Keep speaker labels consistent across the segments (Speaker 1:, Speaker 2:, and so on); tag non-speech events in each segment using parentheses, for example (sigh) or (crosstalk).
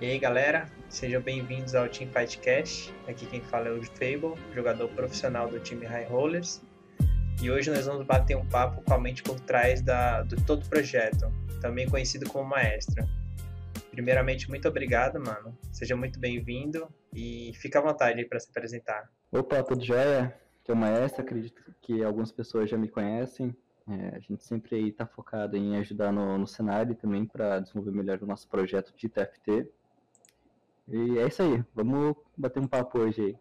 Speaker 1: E aí galera, sejam bem-vindos ao Team Fightcast. Aqui quem fala é o Fable, jogador profissional do time High Rollers. E hoje nós vamos bater um papo com a mente por trás da, do todo o projeto, também conhecido como Maestra. Primeiramente, muito obrigado, mano. Seja muito bem-vindo e fica à vontade aí para se apresentar.
Speaker 2: Opa, tudo jóia? Que é o Maestra, acredito que algumas pessoas já me conhecem. É, a gente sempre está focado em ajudar no, no cenário também para desenvolver melhor o nosso projeto de TFT. E é isso aí, vamos bater um papo hoje aí.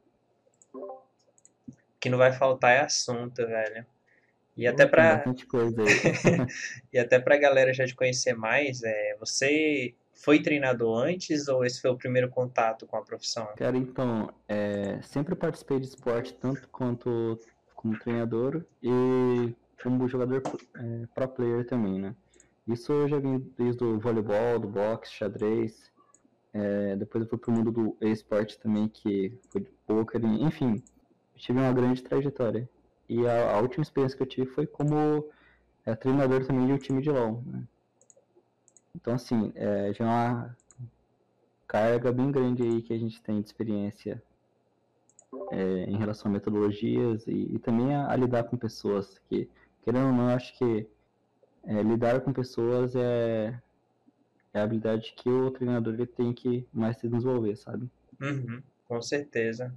Speaker 1: O que não vai faltar é assunto, velho. E até para (laughs) (laughs) e até para a galera já te conhecer mais, é, você foi treinador antes ou esse foi o primeiro contato com a profissão?
Speaker 2: Cara, então, é, sempre participei de esporte tanto quanto como treinador e como jogador é, pro player também, né? Isso eu já vim desde o voleibol, do boxe, xadrez, é, depois eu fui pro mundo do esporte também, que foi de poker, enfim, tive uma grande trajetória. E a, a última experiência que eu tive foi como é, treinador também de um time de LoL. Né? Então, assim, é, já é uma carga bem grande aí que a gente tem de experiência é, em relação a metodologias e, e também a, a, lidar com pessoas. Que, querendo ou não, acho que é, lidar com pessoas é, é a habilidade que o treinador ele tem que mais se desenvolver, sabe?
Speaker 1: Uhum, com certeza.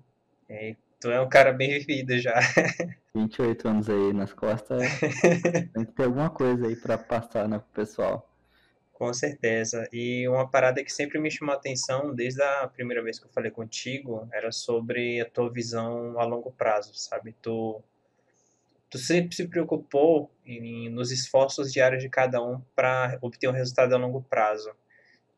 Speaker 1: E tu é um cara bem vivido já. (laughs)
Speaker 2: 28 anos aí nas costas, (laughs) tem que ter alguma coisa aí para passar né, pro pessoal.
Speaker 1: Com certeza. E uma parada que sempre me chamou a atenção, desde a primeira vez que eu falei contigo, era sobre a tua visão a longo prazo, sabe? Tu tu sempre se preocupou em, nos esforços diários de cada um para obter um resultado a longo prazo.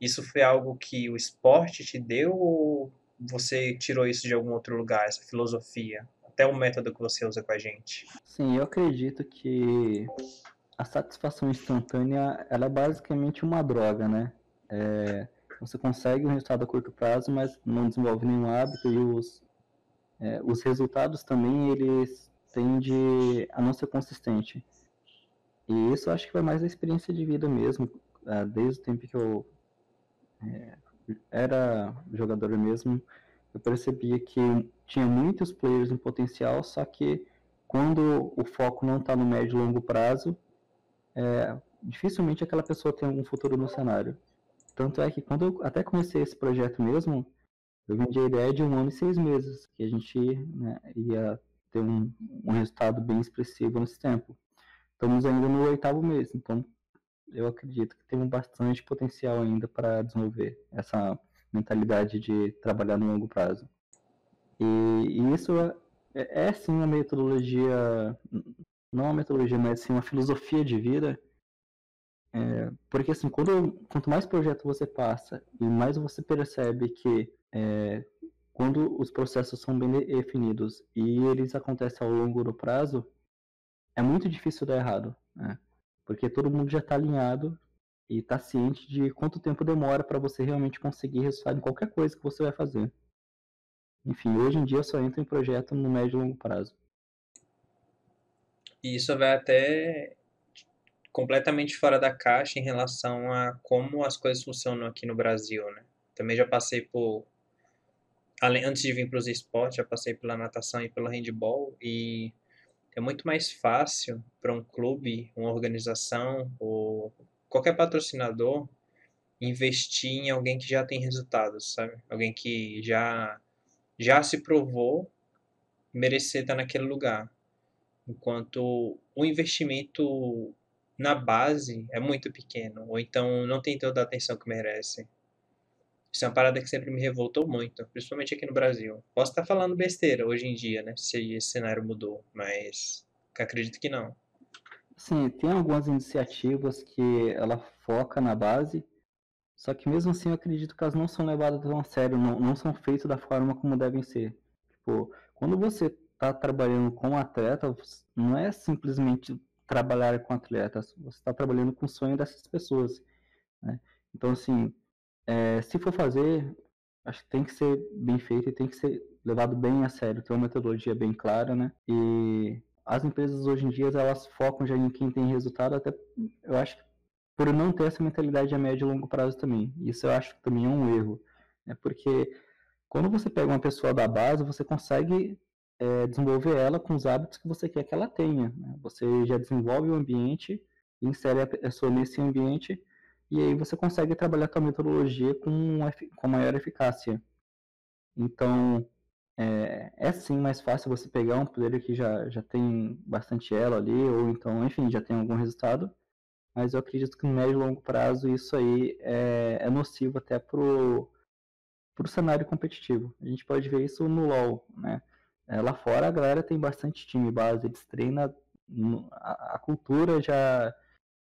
Speaker 1: Isso foi algo que o esporte te deu ou você tirou isso de algum outro lugar, essa filosofia? Até o método que você usa com a gente.
Speaker 2: Sim, eu acredito que a satisfação instantânea ela é basicamente uma droga, né? É, você consegue um resultado a curto prazo, mas não desenvolve nenhum hábito e os, é, os resultados também eles tende a não ser consistente. E isso acho que vai mais da experiência de vida mesmo, ah, desde o tempo que eu é, era jogador mesmo, eu percebia que tinha muitos players em potencial, só que quando o foco não está no médio e longo prazo, é, dificilmente aquela pessoa tem algum futuro no cenário. Tanto é que quando eu até comecei esse projeto mesmo, eu vendi a ideia de um ano e seis meses, que a gente né, ia ter um, um resultado bem expressivo nesse tempo. Estamos ainda no oitavo mês, então eu acredito que temos bastante potencial ainda para desenvolver essa mentalidade de trabalhar no longo prazo. E, e isso é, é, é, sim uma metodologia, não uma metodologia, mas sim uma filosofia de vida. É, porque assim, quando, quanto mais projeto você passa e mais você percebe que é, quando os processos são bem definidos e eles acontecem ao longo do prazo, é muito difícil dar errado, né? Porque todo mundo já está alinhado e está ciente de quanto tempo demora para você realmente conseguir resultado em qualquer coisa que você vai fazer. Enfim, hoje em dia eu só entro em projeto no médio e longo prazo.
Speaker 1: E isso vai até completamente fora da caixa em relação a como as coisas funcionam aqui no Brasil, né? Também já passei por além, antes de vir para os esportes, já passei pela natação e pelo handball e é muito mais fácil para um clube, uma organização ou qualquer patrocinador investir em alguém que já tem resultados, sabe? Alguém que já já se provou merecer estar naquele lugar. Enquanto o investimento na base é muito pequeno, ou então não tem toda a atenção que merece. Isso é uma parada que sempre me revoltou muito, principalmente aqui no Brasil. Posso estar falando besteira hoje em dia, né? Se esse cenário mudou, mas acredito que não.
Speaker 2: Sim, tem algumas iniciativas que ela foca na base, só que mesmo assim eu acredito que elas não são levadas tão a sério, não, não são feitas da forma como devem ser. Tipo, quando você está trabalhando com atleta, não é simplesmente trabalhar com atletas, você está trabalhando com o sonho dessas pessoas. Né? Então, assim, é, se for fazer, acho que tem que ser bem feito e tem que ser levado bem a sério, ter uma metodologia bem clara, né? E as empresas hoje em dia, elas focam já em quem tem resultado, até eu acho que por não ter essa mentalidade a médio e longo prazo também. Isso eu acho que também é um erro. É porque quando você pega uma pessoa da base, você consegue é, desenvolver ela com os hábitos que você quer que ela tenha. Né? Você já desenvolve o ambiente, insere a pessoa nesse ambiente, e aí você consegue trabalhar a metodologia com, com maior eficácia. Então, é, é sim mais fácil você pegar um player que já, já tem bastante elo ali, ou então, enfim, já tem algum resultado, mas eu acredito que no médio e longo prazo isso aí é, é nocivo até pro, pro cenário competitivo. A gente pode ver isso no LoL, né? É, lá fora a galera tem bastante time base, eles treinam, a, a cultura já,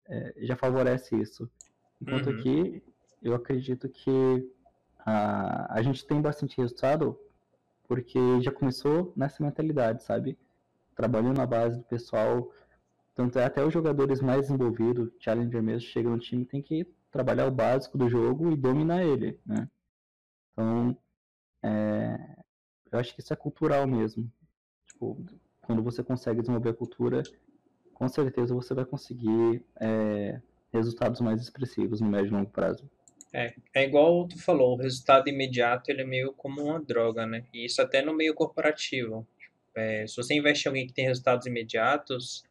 Speaker 2: é, já favorece isso. Enquanto uhum. aqui, eu acredito que a, a gente tem bastante resultado porque já começou nessa mentalidade, sabe? Trabalhando na base do pessoal, tanto é até os jogadores mais envolvidos, Challenger mesmo, chega no time, tem que trabalhar o básico do jogo e dominar ele, né? Então, é, eu acho que isso é cultural mesmo. Tipo, quando você consegue desenvolver a cultura, com certeza você vai conseguir é, resultados mais expressivos no médio e longo prazo.
Speaker 1: É, é igual tu falou, o resultado imediato ele é meio como uma droga, né? E isso até no meio corporativo. É, se você investe em alguém que tem resultados imediatos,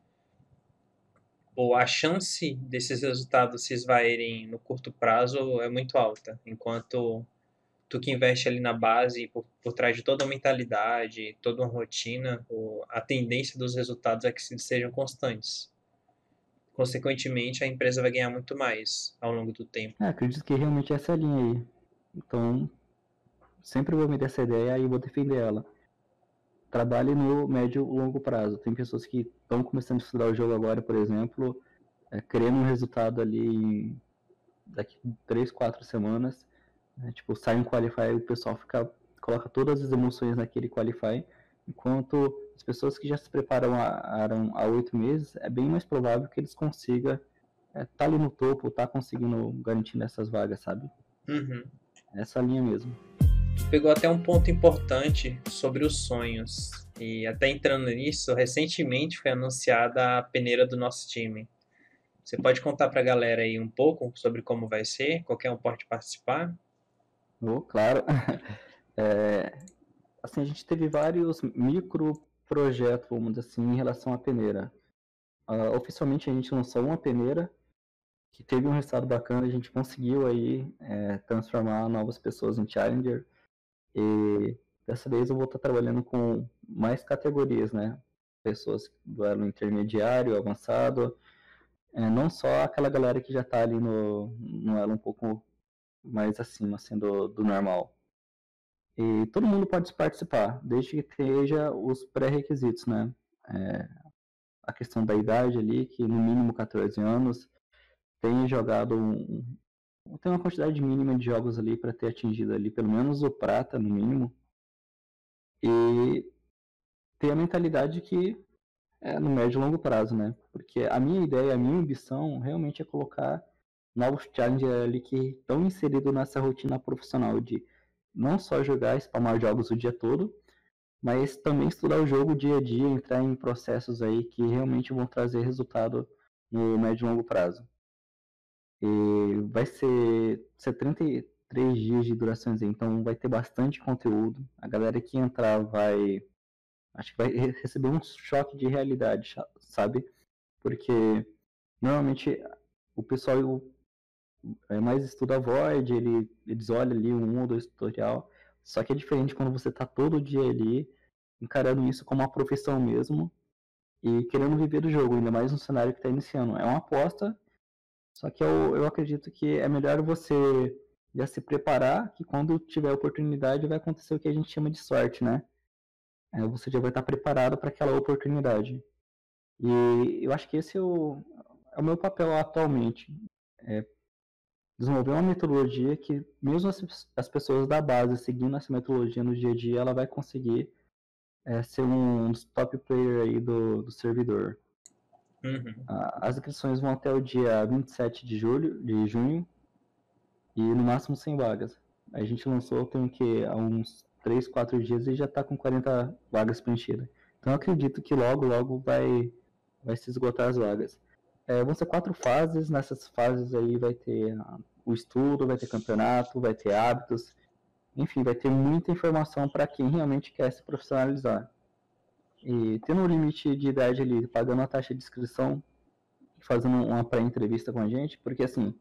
Speaker 1: ou a chance desses resultados se esvaírem no curto prazo é muito alta, enquanto tu que investe ali na base, por, por trás de toda a mentalidade, toda uma rotina, a tendência dos resultados é que sejam constantes consequentemente a empresa vai ganhar muito mais ao longo do tempo.
Speaker 2: É, acredito que realmente essa é a linha aí. Então, sempre vou me dar essa ideia e vou defender ela. Trabalhe no médio longo prazo. Tem pessoas que estão começando a estudar o jogo agora, por exemplo, é, querendo um resultado ali daqui 3, 4 semanas. Né? Tipo, sai um Qualify o pessoal fica, coloca todas as emoções naquele Qualify Enquanto as pessoas que já se preparam há oito meses, é bem mais provável que eles consigam estar é, tá ali no topo, tá conseguindo garantir essas vagas, sabe?
Speaker 1: Uhum.
Speaker 2: Essa linha mesmo.
Speaker 1: Pegou até um ponto importante sobre os sonhos. E até entrando nisso, recentemente foi anunciada a peneira do nosso time. Você pode contar para a galera aí um pouco sobre como vai ser? Qualquer um pode participar?
Speaker 2: Oh, claro. (laughs) É, assim, a gente teve vários micro projetos, vamos dizer assim, em relação à peneira. Uh, oficialmente a gente lançou uma peneira que teve um resultado bacana, a gente conseguiu aí é, transformar novas pessoas em Challenger e dessa vez eu vou estar trabalhando com mais categorias, né? Pessoas do elo intermediário, avançado, é, não só aquela galera que já está ali no, no elo um pouco mais acima, assim, do normal. E todo mundo pode participar, desde que esteja os pré-requisitos, né? É, a questão da idade ali, que no mínimo 14 anos, tenha jogado um, tem uma quantidade mínima de jogos ali para ter atingido ali pelo menos o prata no mínimo e ter a mentalidade que é no médio e longo prazo, né? Porque a minha ideia, a minha ambição realmente é colocar novos challengers ali que estão inseridos nessa rotina profissional de não só jogar spamar jogos o dia todo, mas também estudar o jogo dia a dia, entrar em processos aí que realmente vão trazer resultado no médio e longo prazo. E vai ser 73 dias de duração, então vai ter bastante conteúdo. A galera que entrar vai. Acho que vai receber um choque de realidade, sabe? Porque normalmente o pessoal é, mais estuda Void, ele, eles olham ali um ou dois tutorial. Só que é diferente quando você está todo dia ali, encarando isso como uma profissão mesmo, e querendo viver do jogo, ainda mais no cenário que está iniciando. É uma aposta, só que eu, eu acredito que é melhor você já se preparar, que quando tiver oportunidade vai acontecer o que a gente chama de sorte, né? É, você já vai estar preparado para aquela oportunidade. E eu acho que esse é o, é o meu papel atualmente. É desenvolver uma metodologia que, mesmo as, as, pessoas da base seguindo essa metodologia no dia a dia, ela vai conseguir é, ser um dos top player aí do, do servidor.
Speaker 1: Uhum.
Speaker 2: As inscrições vão até o dia 27 de julho, de junho, e no máximo 100 vagas. A gente lançou tem que há uns 3, 4 dias e já está com 40 vagas preenchidas. Então acredito que logo, logo vai, vai se esgotar as vagas. É, vão ser quatro fases. Nessas fases aí vai ter o estudo, vai ter campeonato, vai ter hábitos. enfim, vai ter muita informação para quem realmente quer se profissionalizar. E tendo um limite de idade ali, pagando a taxa de inscrição, fazendo uma pré-entrevista com a gente, porque assim,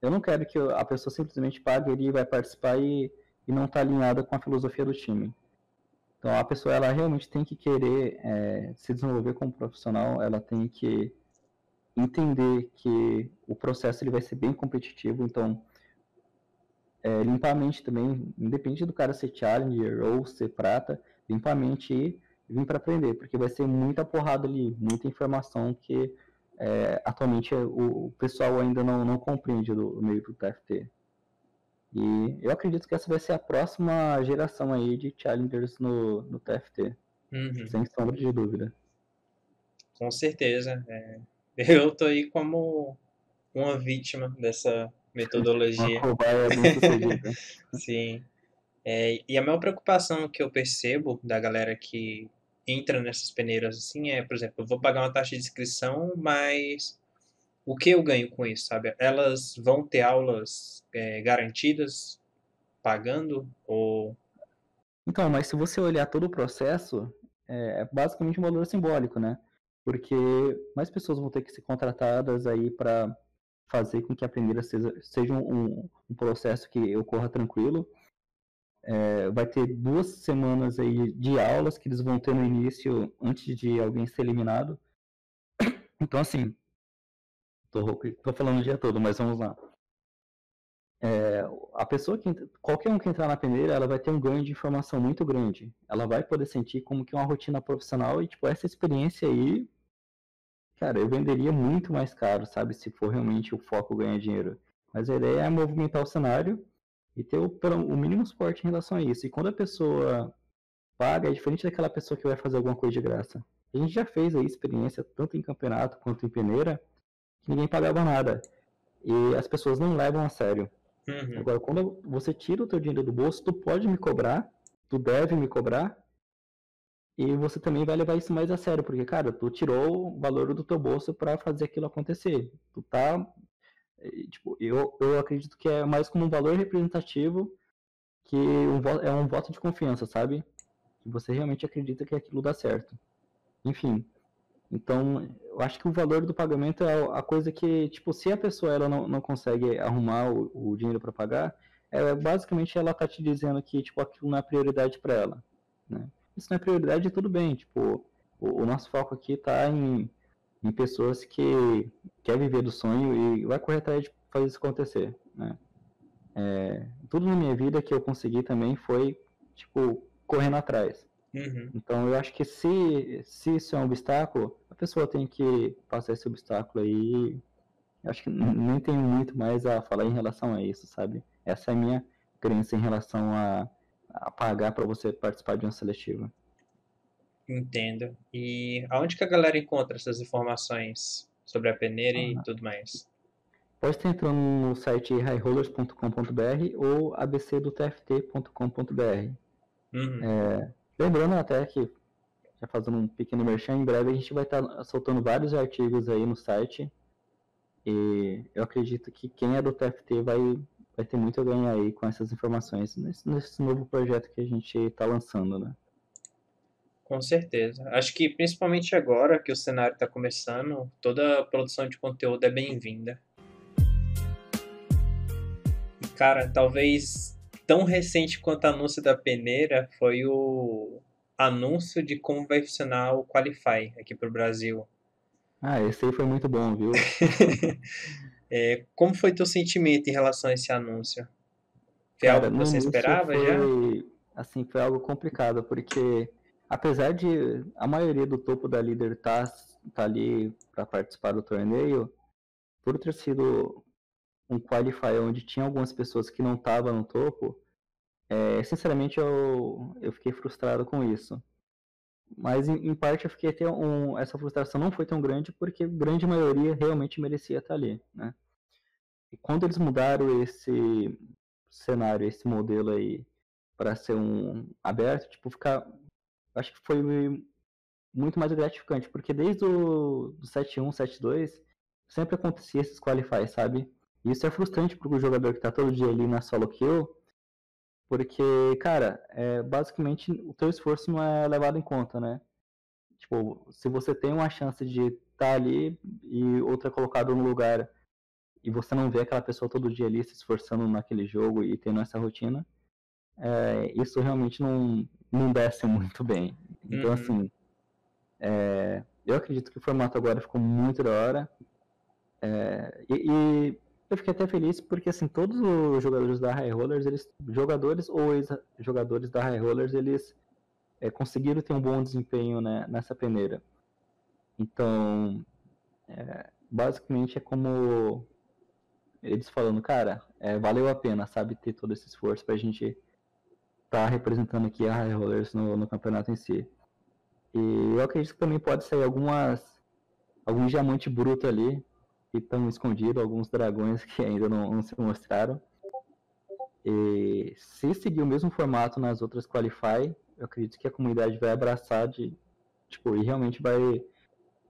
Speaker 2: eu não quero que a pessoa simplesmente pague ali, vai participar e, e não está alinhada com a filosofia do time. Então a pessoa ela realmente tem que querer é, se desenvolver como profissional, ela tem que entender que o processo ele vai ser bem competitivo, então é, limpar a mente também, independente do cara ser challenger ou ser prata, limpar a mente e vir para aprender, porque vai ser muita porrada ali, muita informação que é, atualmente o, o, pessoal ainda não, não compreende do, do meio do TFT. E eu acredito que essa vai ser a próxima geração aí de challengers no, no TFT. Uhum. Sem sombra de dúvida.
Speaker 1: Com certeza. É... Eu tô aí como uma vítima dessa metodologia.
Speaker 2: Muito (laughs)
Speaker 1: Sim. É, e a maior preocupação que eu percebo da galera que entra nessas peneiras assim é, por exemplo, eu vou pagar uma taxa de inscrição, mas o que eu ganho com isso, sabe? Elas vão ter aulas é, garantidas pagando ou
Speaker 2: então, mas se você olhar todo o processo, é, é basicamente um valor simbólico, né? Porque mais pessoas vão ter que ser contratadas aí para fazer com que a primeira seja, seja um, um, processo que ocorra tranquilo. É, vai ter duas semanas aí de aulas que eles vão ter no início antes de alguém ser eliminado. (coughs) Então, assim, Tô, tô falando o dia todo, mas vamos lá. É, a pessoa que qualquer um que entrar na peneira, ela vai ter um ganho de informação muito grande. Ela vai poder sentir como que é uma rotina profissional e tipo essa experiência aí, cara, eu venderia muito mais caro, sabe, se for realmente o foco ganhar dinheiro. Mas a ideia é movimentar o cenário e ter o, o mínimo suporte em relação a isso. E quando a pessoa paga, é diferente daquela pessoa que vai fazer alguma coisa de graça. A gente já fez aí experiência tanto em campeonato quanto em peneira ninguém pagava nada. E as pessoas não levam a sério. Uhum. Agora, quando você tira o teu dinheiro do bolso, tu pode me cobrar, tu deve me cobrar, e você também vai levar isso mais a sério, porque, cara, tu tirou o valor do teu bolso para fazer aquilo acontecer. Tu tá. Tipo, eu, eu acredito que é mais como um valor representativo que um, é um voto de confiança, sabe? Que você realmente acredita que aquilo dá certo. Enfim, então, eu acho que o valor do pagamento é a coisa que, tipo, se a pessoa ela não, não consegue arrumar o, o dinheiro para pagar, é basicamente ela tá te dizendo que, tipo, aquilo não é prioridade para ela, né? Isso não é prioridade, tudo bem, tipo, o, o nosso foco aqui está em, em pessoas que quer viver do sonho e vai correr atrás de fazer isso acontecer, né? É, tudo na minha vida que eu consegui também foi, tipo, correndo atrás. Uhum. Então eu acho que se, se isso é um obstáculo, a pessoa tem que passar esse obstáculo aí. Eu acho que nem tenho muito mais a falar em relação a isso, sabe? Essa é a minha crença em relação a, a pagar para você participar de uma seletiva.
Speaker 1: Entendo. E aonde que a galera encontra essas informações sobre a peneira e tudo mais?
Speaker 2: Pode estar entrando no site highrollers.com.br ou abcdotft.com.br. Uhum. É, Lembrando até que, já fazendo um pequeno merchan, em breve a gente vai estar tá soltando vários artigos aí no site. E eu acredito que quem é do TFT vai, vai ter muito a ganhar aí com essas informações nesse, nesse novo projeto que a gente está lançando, né?
Speaker 1: Com certeza. Acho que principalmente agora que o cenário está começando, toda a produção de conteúdo é bem-vinda. E, cara, talvez tão recente quanto o anúncio da peneira foi o anúncio de como vai funcionar o Qualify aqui para o Brasil.
Speaker 2: Ah, esse aí foi muito bom, viu? (laughs)
Speaker 1: é, como foi teu sentimento em relação a esse anúncio? Foi Cara, algo que você esperava
Speaker 2: foi,
Speaker 1: já?
Speaker 2: Assim, foi algo complicado, porque apesar de a maioria do topo da líder estar tá, tá ali para participar do torneio, por ter sido um qualifier onde tinha algumas pessoas que não estavam no topo, é, sinceramente eu, eu fiquei frustrado com isso. Mas em, em parte eu fiquei até um, essa frustração não foi tão grande porque grande maioria realmente merecia estar ali, né? E quando eles mudaram esse cenário, esse modelo aí para ser um aberto, tipo, ficar acho que foi muito mais gratificante, porque desde o do 7.1, 7.2 sempre acontecia esses qualifies, sabe? E isso é frustrante para o jogador que está todo dia ali na solo kill Porque, cara, é, basicamente o teu esforço não é levado em conta, né? Tipo, se você tem uma chance de estar tá ali e outra colocada no lugar e você não vê aquela pessoa todo dia ali se esforçando naquele jogo e tendo essa rotina, é, isso realmente não, não desce muito bem. Então, uhum. assim, é, eu acredito que o formato agora ficou muito da hora. É, e, e, eu fiquei até feliz porque, assim, todos os jogadores da High Rollers, eles, jogadores ou ex-jogadores da High Rollers, eles é, conseguiram ter um bom desempenho né, nessa peneira. Então, é, basicamente é como eles falando, cara, é, valeu a pena, sabe, ter todo esse esforço pra gente estar tá representando aqui a High Rollers no, no campeonato em si. E eu acredito que também pode sair algumas alguns diamantes brutos ali que estão escondidos, alguns dragões que ainda não, não, se mostraram. E se seguir o mesmo formato nas outras Qualify, eu acredito que a comunidade vai abraçar de tipo e realmente vai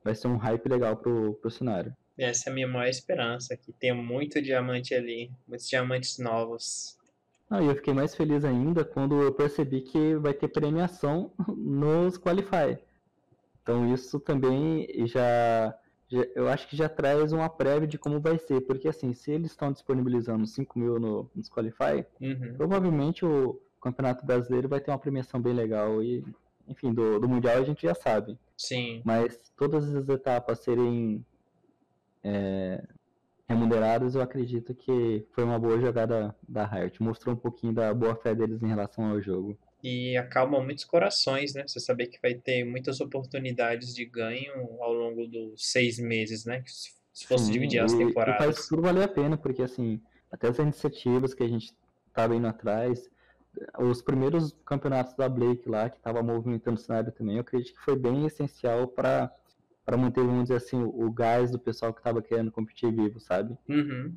Speaker 2: vai ser um hype legal pro, pro cenário.
Speaker 1: Essa é a minha maior esperança, que tenha muito diamante ali, muitos diamantes novos.
Speaker 2: Ah, e eu fiquei mais feliz ainda quando eu percebi que vai ter premiação (laughs) nos Qualify. Então isso também já, eu acho que já traz uma prévia de como vai ser, porque assim, se eles estão disponibilizando 5 mil no, nos Qualify, uhum. provavelmente o Campeonato Brasileiro vai ter uma premiação bem legal e, enfim, do, do Mundial a gente já sabe.
Speaker 1: Sim.
Speaker 2: Mas todas as etapas serem é, remunerados, eu acredito que foi uma boa jogada da Riot. Mostrou um pouquinho da boa fé deles em relação ao jogo.
Speaker 1: E acalma muitos corações, né? Você saber que vai ter muitas oportunidades de ganho ao longo dos seis meses, né? Se fosse Sim, dividir as temporadas.
Speaker 2: E faz tudo valer a pena, porque assim, até as iniciativas que a gente estava indo atrás, os primeiros campeonatos da Blake lá, que estava movimentando o cenário também, eu acredito que foi bem essencial para para manter, vamos dizer assim, o, o gás do pessoal que estava querendo competir vivo, sabe?
Speaker 1: Uhum.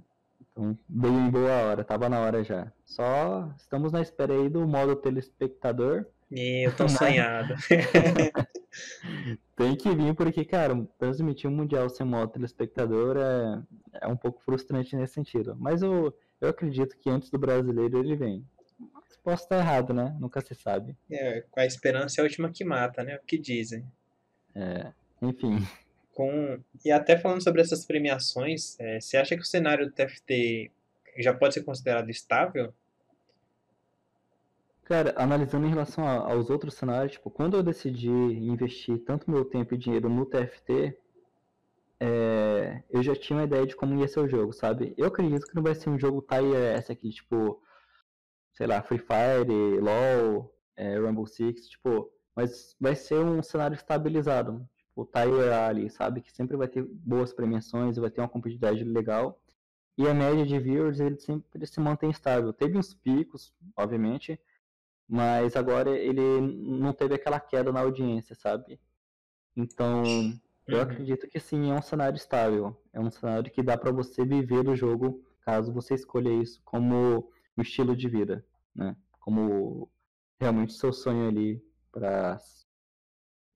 Speaker 2: Então, bem em boa hora, tava na hora já. Só estamos na espera aí do modo telespectador.
Speaker 1: E eu tô (laughs) sonhado. (laughs)
Speaker 2: Tem que vir, porque, cara, transmitir um Mundial sem modo telespectador é, é um pouco frustrante nesse sentido. Mas eu, eu acredito que antes do brasileiro ele vem. Posso estar errado, né? Nunca se sabe.
Speaker 1: É, com a esperança é a última que mata, né? O que dizem.
Speaker 2: É. Enfim.
Speaker 1: Com... E até falando sobre essas premiações, é, você acha que o cenário do TFT já pode ser considerado estável?
Speaker 2: Cara, analisando em relação a, aos outros cenários, tipo, quando eu decidi investir tanto meu tempo e dinheiro no TFT, é, eu já tinha uma ideia de como ia ser o jogo, sabe? Eu acredito que não vai ser um jogo TIS aqui, tipo, sei lá, Free Fire, LoL, é, Rainbow Six, tipo, mas vai ser um cenário estabilizado o Tyler ali, sabe? Que sempre vai ter boas premiações, vai ter uma competitividade legal. E a média de viewers, ele sempre se mantém estável. Teve uns picos, obviamente, mas agora ele não teve aquela queda na audiência, sabe? Então, eu uhum. acredito que sim, é um cenário estável. É um cenário que dá para você viver do jogo, caso você escolha isso como um estilo de vida, né? Como realmente seu sonho ali para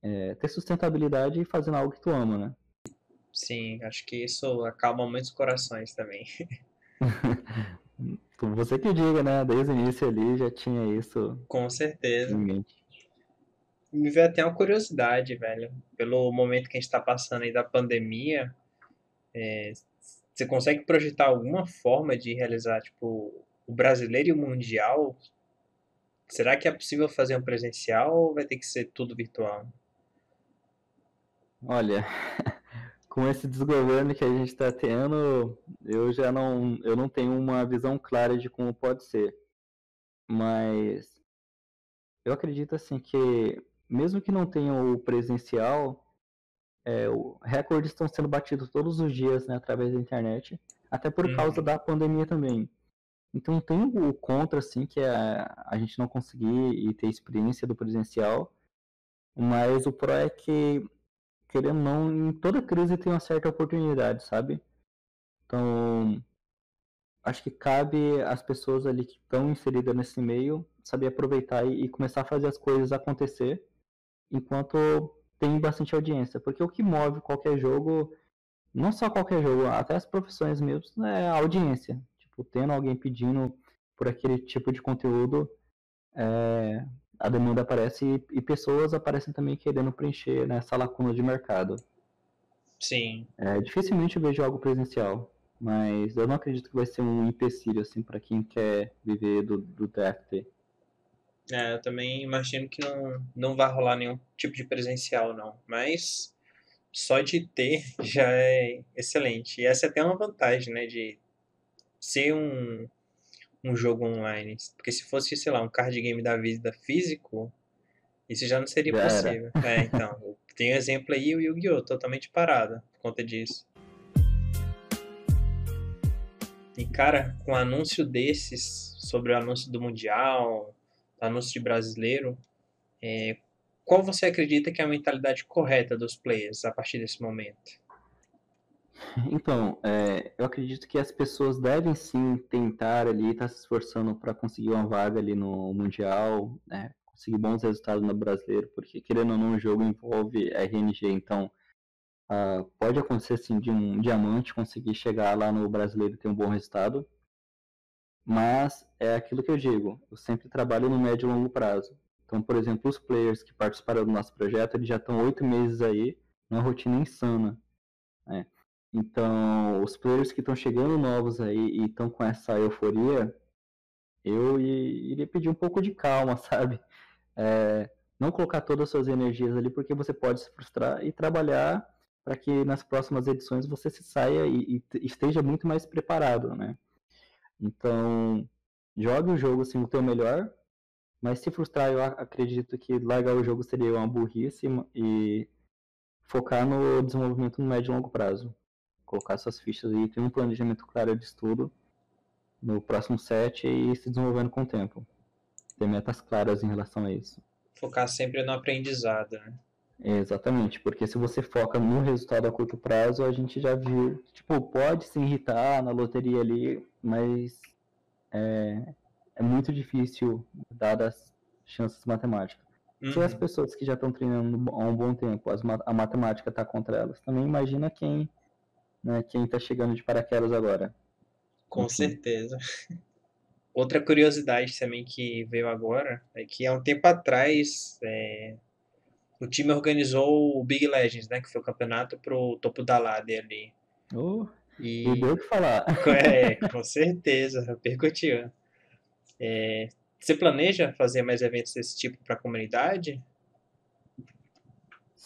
Speaker 2: é, ter sustentabilidade e fazendo algo que tu ama, né?
Speaker 1: Sim, acho que isso acalma muitos corações também. (laughs)
Speaker 2: Você que diga, né? Desde o início ali já tinha isso.
Speaker 1: Com certeza. Me veio até uma curiosidade, velho. Pelo momento que a gente está passando aí da pandemia, é, você consegue projetar alguma forma de realizar, tipo, o brasileiro e o mundial? Será que é possível fazer um presencial ou vai ter que ser tudo virtual?
Speaker 2: Olha, (laughs) com esse desgoverno que a gente está tendo, eu já não, eu não tenho uma visão clara de como pode ser. Mas eu acredito assim que mesmo que não tenha o presencial, é, recordes estão sendo batidos todos os dias né, através da internet, até por uhum. causa da pandemia também. Então tem o contra, assim, que é a gente não conseguir e ter experiência do presencial, mas o pró é que querendo ou não, em toda crise tem uma certa oportunidade, sabe? Então, acho que cabe às pessoas ali que estão inseridas nesse meio saber aproveitar e, e começar a fazer as coisas acontecer enquanto tem bastante audiência. Porque o que move qualquer jogo, não só qualquer jogo, até as profissões mesmo, é a audiência. Tipo, tendo alguém pedindo por aquele tipo de conteúdo, é, a demanda aparece e, e, pessoas aparecem também querendo preencher né, essa lacuna de mercado.
Speaker 1: Sim.
Speaker 2: É, dificilmente eu vejo algo presencial, mas eu não acredito que vai ser um empecilho assim para quem quer viver do, do TFT.
Speaker 1: É, eu também imagino que não, não vai rolar nenhum tipo de presencial, não. Mas só de ter (laughs) já é excelente. E essa é até uma vantagem, né? De ser um, um jogo online. Porque se fosse, sei lá, um card game da vida físico, isso já não seria já possível. Era. É, então. Tem um exemplo aí, o Yu-Gi-Oh! totalmente parado por conta disso. E cara, com um anúncio desses, sobre o anúncio do Mundial, anúncio de brasileiro, é, qual você acredita que é a mentalidade correta dos players a partir desse momento? (laughs)
Speaker 2: Então, é, eu acredito que as pessoas devem sim tentar ali, estar tá se esforçando para conseguir uma vaga ali no Mundial, né, conseguir bons resultados no brasileiro, porque querendo ou não, o jogo envolve RNG, então uh, pode acontecer sim de um diamante conseguir chegar lá no brasileiro e ter um bom resultado, mas é aquilo que eu digo, eu sempre trabalho no médio e longo prazo. Então, por exemplo, os players que participaram do nosso projeto, eles já estão oito meses aí numa rotina insana. Né? Então, os players que estão chegando novos aí e estão com essa euforia, eu iria pedir um pouco de calma, (laughs) sabe? É, não colocar todas as suas energias ali, porque você pode se frustrar e trabalhar para que nas próximas edições você se saia e, e, esteja muito mais preparado, né? Então, jogue o jogo assim o teu melhor, mas se frustrar, eu acredito que largar o jogo seria uma burrice e focar no desenvolvimento no médio e longo prazo. Colocar suas fichas e ter um planejamento claro de estudo no próximo set e se desenvolvendo com o tempo. Ter metas claras em relação a isso.
Speaker 1: Focar sempre no aprendizado, né?
Speaker 2: Exatamente, porque se você foca no resultado a curto prazo, a gente já viu, tipo, pode se irritar na loteria ali, mas é, é muito difícil, dadas as chances matemáticas. Uhum. Se as uhum. pessoas que já estão treinando há um bom tempo, as, a matemática está contra elas, também imagina quem né, quem está chegando de paraquedas agora.
Speaker 1: Com Enfim. certeza. (laughs) Outra curiosidade também que veio agora é que há um tempo atrás é, o time organizou o Big Legends, né? Que foi o campeonato pro topo da Lade ali.
Speaker 2: Oh, e deu o que falar. (laughs)
Speaker 1: É, (laughs) com certeza, repercutiu. É, você planeja fazer mais eventos desse tipo para a comunidade?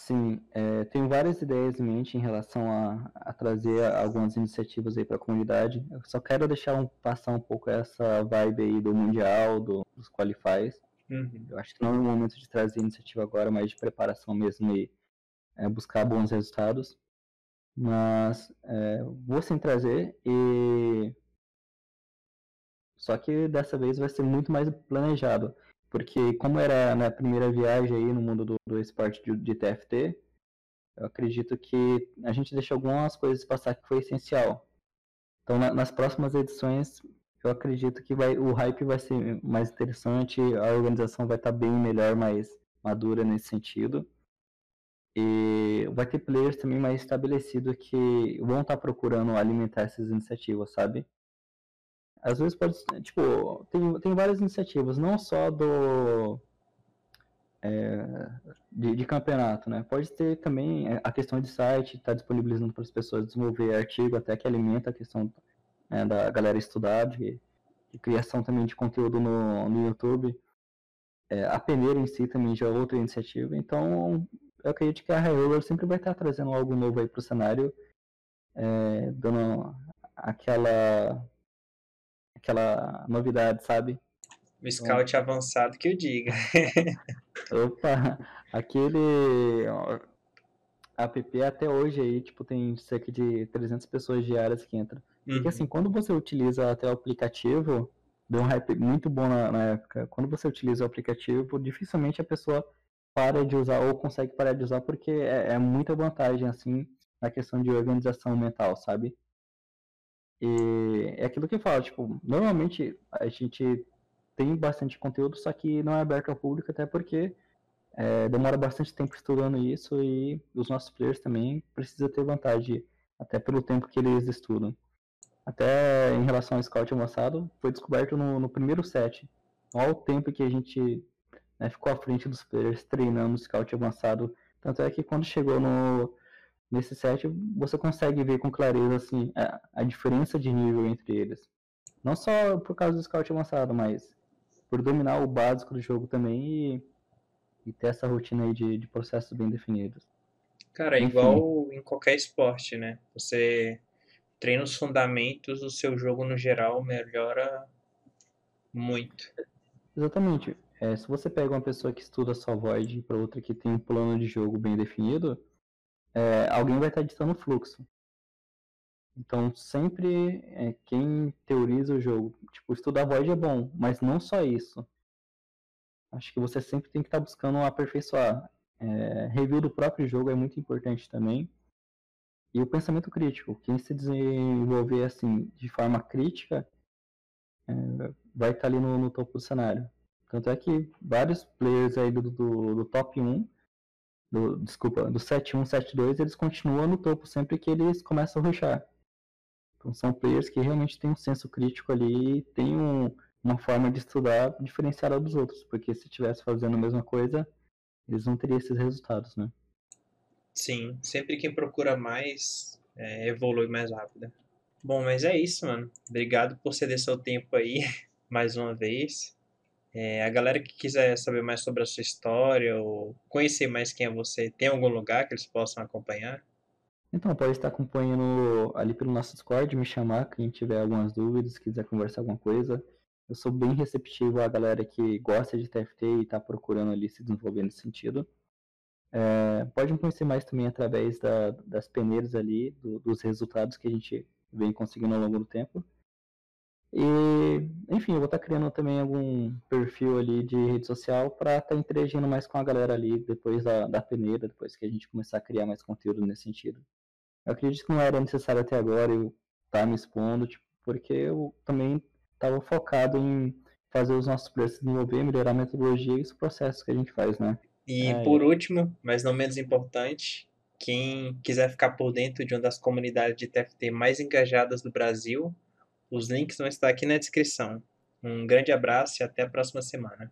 Speaker 2: Sim, é, tenho várias ideias em mente em relação a, a trazer algumas iniciativas aí para a comunidade. Eu só quero deixar um, passar um pouco essa vibe aí do Mundial, do, dos Qualifies. Uhum. Eu acho que não é o momento de trazer iniciativa agora, mas de preparação mesmo e é, buscar bons resultados. Mas é, vou sim trazer e só que dessa vez vai ser muito mais planejado. Porque como era na primeira viagem aí no mundo do, do esporte de, de, TFT, eu acredito que a gente deixou algumas coisas passar que foi essencial. Então na, nas próximas edições eu acredito que vai, o hype vai ser mais interessante, a organização vai estar bem melhor, mais madura nesse sentido. E vai ter players também mais estabelecidos que vão estar procurando alimentar essas iniciativas, sabe? Às vezes pode, tipo, tem, tem várias iniciativas, não só do é, de, de, campeonato, né? Pode ter também é, a questão de site, está disponibilizando para as pessoas desenvolver artigo até que alimenta a questão né, da galera estudar, de, de, criação também de conteúdo no, no YouTube. É, a peneira em si também já é outra iniciativa, então eu acredito que a High sempre vai estar trazendo algo novo aí para o cenário, é, dando aquela aquela novidade, sabe?
Speaker 1: O scout então, avançado que eu diga. (laughs)
Speaker 2: opa, aquele app até hoje aí, tipo, tem cerca de 300 pessoas diárias que entram. Uhum. Porque assim, quando você utiliza até o aplicativo, deu um hype muito bom na, na, época. Quando você utiliza o aplicativo, dificilmente a pessoa para de usar ou consegue parar de usar porque é, é muita vantagem, assim, na questão de organização mental, sabe? E é aquilo que eu falo, tipo, normalmente a gente tem bastante conteúdo, só que não é aberto ao público, até porque é, demora bastante tempo estudando isso e os nossos players também precisam ter vantagem, até pelo tempo que eles estudam. Até em relação ao Scout avançado, foi descoberto no, no primeiro set. Olha o tempo que a gente né, ficou à frente dos players treinando o scout avançado. Tanto é que quando chegou no, nesse set, você consegue ver com clareza assim, a, a diferença de nível entre eles. Não só por causa do scout avançado, mas por dominar o básico do jogo também e, e ter essa rotina aí de, de processos bem definidos.
Speaker 1: Cara, é igual em qualquer esporte, né? Você treina os fundamentos, o seu jogo no geral melhora muito.
Speaker 2: Exatamente. É, se você pega uma pessoa que estuda só Void para outra que tem um plano de jogo bem definido, é, alguém vai estar ditando o fluxo. Então, sempre é, quem teoriza o jogo, tipo, estudar Void é bom, mas não só isso. Acho que você sempre tem que estar buscando aperfeiçoar. É, review do próprio jogo é muito importante também. E o pensamento crítico, quem se desenvolver assim de forma crítica, é, vai estar ali no, no topo do cenário. Tanto é que vários players aí do, do, do top 1, do, desculpa, do 7-1, 7-2, eles continuam no topo sempre que eles começam a rushar. Então são players que realmente têm um senso crítico ali e têm um, uma forma de estudar diferenciada dos outros, porque se estivesse fazendo a mesma coisa, eles não teriam esses resultados, né?
Speaker 1: Sim, sempre quem procura mais é, evolui mais rápido. Bom, mas é isso, mano. Obrigado por ceder seu tempo aí (laughs) mais uma vez. É, a galera que quiser saber mais sobre a sua história ou conhecer mais quem é você, tem algum lugar que eles possam acompanhar?
Speaker 2: Então, pode estar acompanhando ali pelo nosso Discord, me chamar, quem tiver algumas dúvidas, quiser conversar alguma coisa. Eu sou bem receptivo à galera que gosta de TFT e está procurando ali se desenvolver nesse sentido. É, pode me conhecer mais também através da, das peneiras ali, do, dos resultados que a gente vem conseguindo ao longo do tempo. E, enfim, eu vou estar tá criando também algum perfil ali de rede social para estar tá interagindo mais com a galera ali depois da, da peneira, depois que a gente começar a criar mais conteúdo nesse sentido. Eu acredito que não era necessário até agora eu estar tá me expondo, tipo, porque eu também estava focado em fazer os nossos preços desenvolver, melhorar a metodologia e os processos que a gente faz, né?
Speaker 1: E é, por último, mas não menos importante, quem quiser ficar por dentro de uma das comunidades de TFT mais engajadas do Brasil, os links vão estar aqui na descrição. Um grande abraço e até a próxima semana.